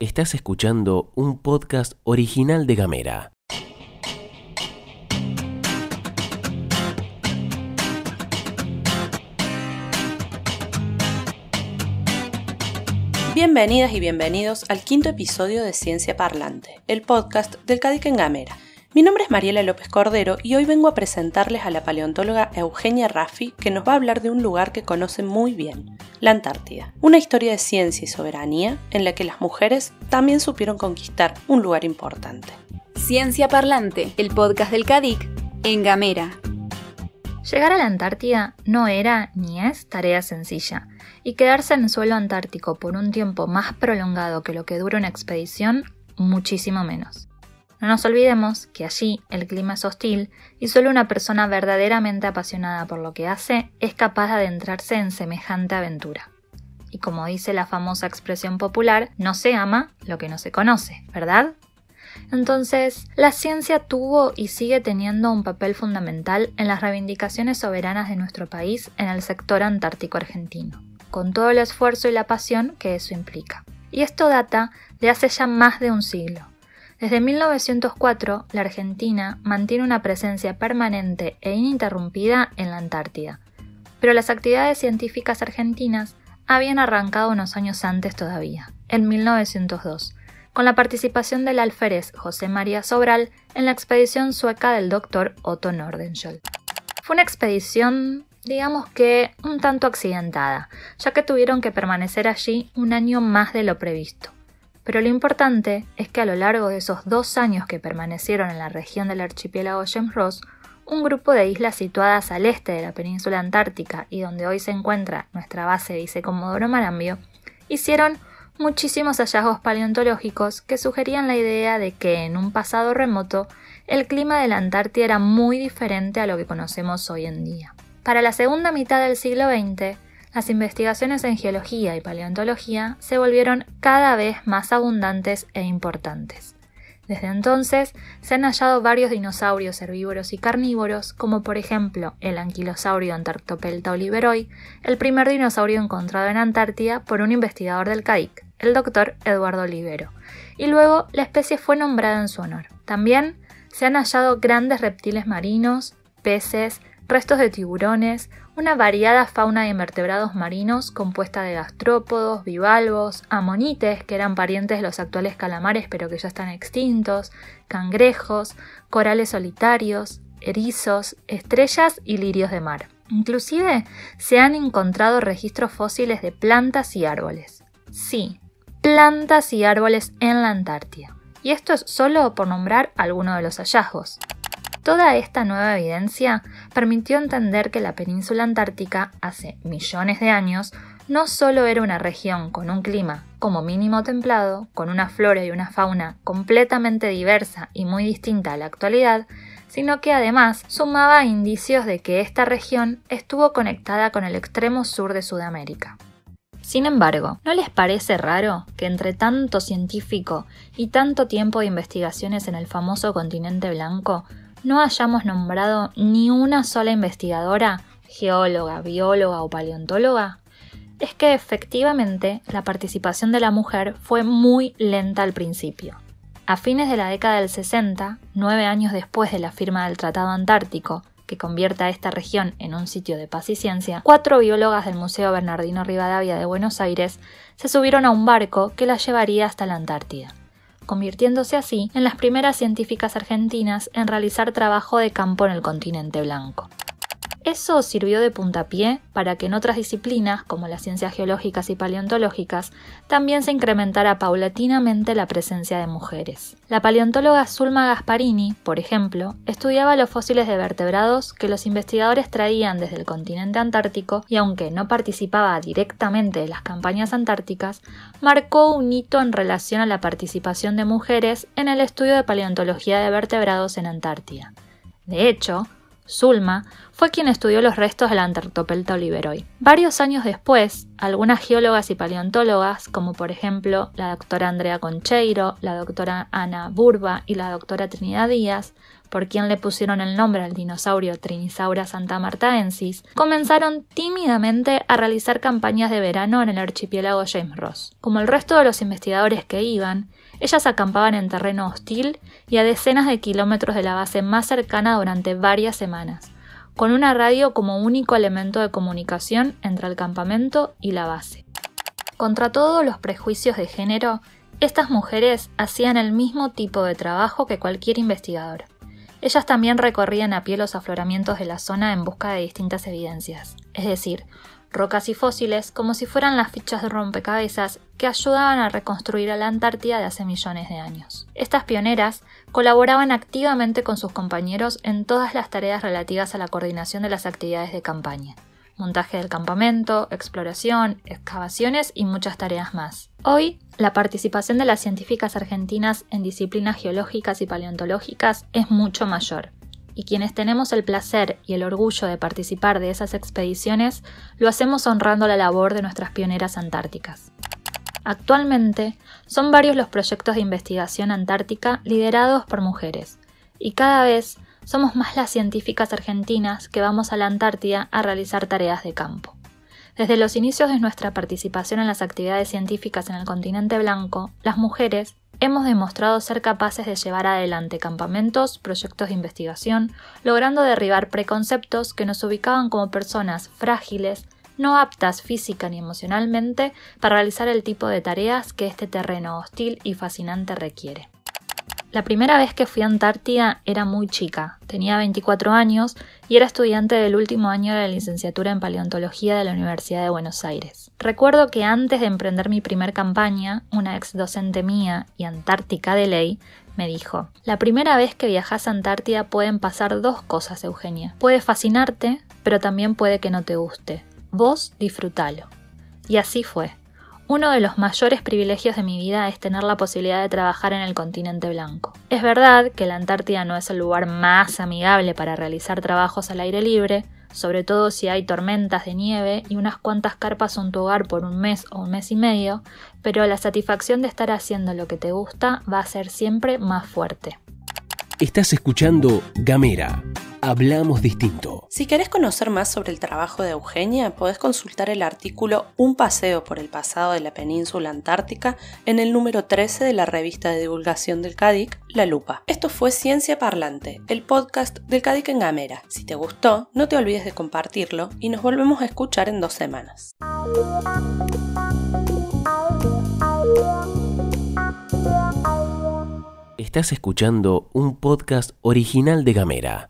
Estás escuchando un podcast original de Gamera. Bienvenidas y bienvenidos al quinto episodio de Ciencia Parlante, el podcast del Cadic en Gamera. Mi nombre es Mariela López Cordero y hoy vengo a presentarles a la paleontóloga Eugenia Raffi que nos va a hablar de un lugar que conoce muy bien, la Antártida. Una historia de ciencia y soberanía en la que las mujeres también supieron conquistar un lugar importante. Ciencia Parlante, el podcast del CADIC en Gamera. Llegar a la Antártida no era ni es tarea sencilla, y quedarse en el suelo antártico por un tiempo más prolongado que lo que dura una expedición, muchísimo menos. No nos olvidemos que allí el clima es hostil y solo una persona verdaderamente apasionada por lo que hace es capaz de adentrarse en semejante aventura. Y como dice la famosa expresión popular, no se ama lo que no se conoce, ¿verdad? Entonces, la ciencia tuvo y sigue teniendo un papel fundamental en las reivindicaciones soberanas de nuestro país en el sector antártico argentino, con todo el esfuerzo y la pasión que eso implica. Y esto data de hace ya más de un siglo desde 1904, la Argentina mantiene una presencia permanente e ininterrumpida en la Antártida, pero las actividades científicas argentinas habían arrancado unos años antes todavía, en 1902, con la participación del alférez José María Sobral en la expedición sueca del doctor Otto Nordenskjöld. Fue una expedición, digamos que, un tanto accidentada, ya que tuvieron que permanecer allí un año más de lo previsto. Pero lo importante es que a lo largo de esos dos años que permanecieron en la región del archipiélago James Ross, un grupo de islas situadas al este de la península antártica y donde hoy se encuentra nuestra base Vicecomodoro Marambio, hicieron muchísimos hallazgos paleontológicos que sugerían la idea de que en un pasado remoto el clima de la Antártida era muy diferente a lo que conocemos hoy en día. Para la segunda mitad del siglo XX, las investigaciones en geología y paleontología se volvieron cada vez más abundantes e importantes. Desde entonces se han hallado varios dinosaurios herbívoros y carnívoros, como por ejemplo el anquilosaurio Antarctopelta oliveroi, el primer dinosaurio encontrado en Antártida por un investigador del CADIC, el doctor Eduardo Olivero, y luego la especie fue nombrada en su honor. También se han hallado grandes reptiles marinos, peces, restos de tiburones, una variada fauna de invertebrados marinos compuesta de gastrópodos, bivalvos, amonites, que eran parientes de los actuales calamares pero que ya están extintos, cangrejos, corales solitarios, erizos, estrellas y lirios de mar. Inclusive se han encontrado registros fósiles de plantas y árboles. Sí, plantas y árboles en la Antártida. Y esto es solo por nombrar algunos de los hallazgos. Toda esta nueva evidencia permitió entender que la península antártica hace millones de años no solo era una región con un clima como mínimo templado, con una flora y una fauna completamente diversa y muy distinta a la actualidad, sino que además sumaba indicios de que esta región estuvo conectada con el extremo sur de Sudamérica. Sin embargo, ¿no les parece raro que entre tanto científico y tanto tiempo de investigaciones en el famoso continente blanco no hayamos nombrado ni una sola investigadora, geóloga, bióloga o paleontóloga? Es que efectivamente la participación de la mujer fue muy lenta al principio. A fines de la década del 60, nueve años después de la firma del Tratado Antártico, que convierte a esta región en un sitio de paz y ciencia, cuatro biólogas del Museo Bernardino Rivadavia de Buenos Aires se subieron a un barco que las llevaría hasta la Antártida convirtiéndose así en las primeras científicas argentinas en realizar trabajo de campo en el continente blanco. Eso sirvió de puntapié para que en otras disciplinas, como las ciencias geológicas y paleontológicas, también se incrementara paulatinamente la presencia de mujeres. La paleontóloga Zulma Gasparini, por ejemplo, estudiaba los fósiles de vertebrados que los investigadores traían desde el continente antártico y aunque no participaba directamente de las campañas antárticas, marcó un hito en relación a la participación de mujeres en el estudio de paleontología de vertebrados en Antártida. De hecho, Zulma, fue quien estudió los restos del Antarctopelta oliveroi. Varios años después, algunas geólogas y paleontólogas, como por ejemplo la doctora Andrea Concheiro, la doctora Ana Burba y la doctora Trinidad Díaz, por quien le pusieron el nombre al dinosaurio Trinisaura santamartaensis, comenzaron tímidamente a realizar campañas de verano en el archipiélago James Ross. Como el resto de los investigadores que iban, ellas acampaban en terreno hostil y a decenas de kilómetros de la base más cercana durante varias semanas, con una radio como único elemento de comunicación entre el campamento y la base. Contra todos los prejuicios de género, estas mujeres hacían el mismo tipo de trabajo que cualquier investigador. Ellas también recorrían a pie los afloramientos de la zona en busca de distintas evidencias, es decir, rocas y fósiles como si fueran las fichas de rompecabezas que ayudaban a reconstruir a la Antártida de hace millones de años. Estas pioneras colaboraban activamente con sus compañeros en todas las tareas relativas a la coordinación de las actividades de campaña montaje del campamento, exploración, excavaciones y muchas tareas más. Hoy, la participación de las científicas argentinas en disciplinas geológicas y paleontológicas es mucho mayor, y quienes tenemos el placer y el orgullo de participar de esas expediciones lo hacemos honrando la labor de nuestras pioneras antárticas. Actualmente, son varios los proyectos de investigación antártica liderados por mujeres, y cada vez somos más las científicas argentinas que vamos a la Antártida a realizar tareas de campo. Desde los inicios de nuestra participación en las actividades científicas en el continente blanco, las mujeres hemos demostrado ser capaces de llevar adelante campamentos, proyectos de investigación, logrando derribar preconceptos que nos ubicaban como personas frágiles, no aptas física ni emocionalmente para realizar el tipo de tareas que este terreno hostil y fascinante requiere. La primera vez que fui a Antártida era muy chica, tenía 24 años y era estudiante del último año de la licenciatura en paleontología de la Universidad de Buenos Aires. Recuerdo que antes de emprender mi primer campaña, una ex docente mía y antártica de ley me dijo, la primera vez que viajas a Antártida pueden pasar dos cosas, Eugenia. Puede fascinarte, pero también puede que no te guste. Vos disfrútalo. Y así fue. Uno de los mayores privilegios de mi vida es tener la posibilidad de trabajar en el continente blanco. Es verdad que la Antártida no es el lugar más amigable para realizar trabajos al aire libre, sobre todo si hay tormentas de nieve y unas cuantas carpas son tu hogar por un mes o un mes y medio, pero la satisfacción de estar haciendo lo que te gusta va a ser siempre más fuerte. Estás escuchando Gamera Hablamos distinto. Si querés conocer más sobre el trabajo de Eugenia, podés consultar el artículo Un paseo por el pasado de la península antártica en el número 13 de la revista de divulgación del CADIC, La Lupa. Esto fue Ciencia Parlante, el podcast del CADIC en Gamera. Si te gustó, no te olvides de compartirlo y nos volvemos a escuchar en dos semanas. Estás escuchando un podcast original de Gamera.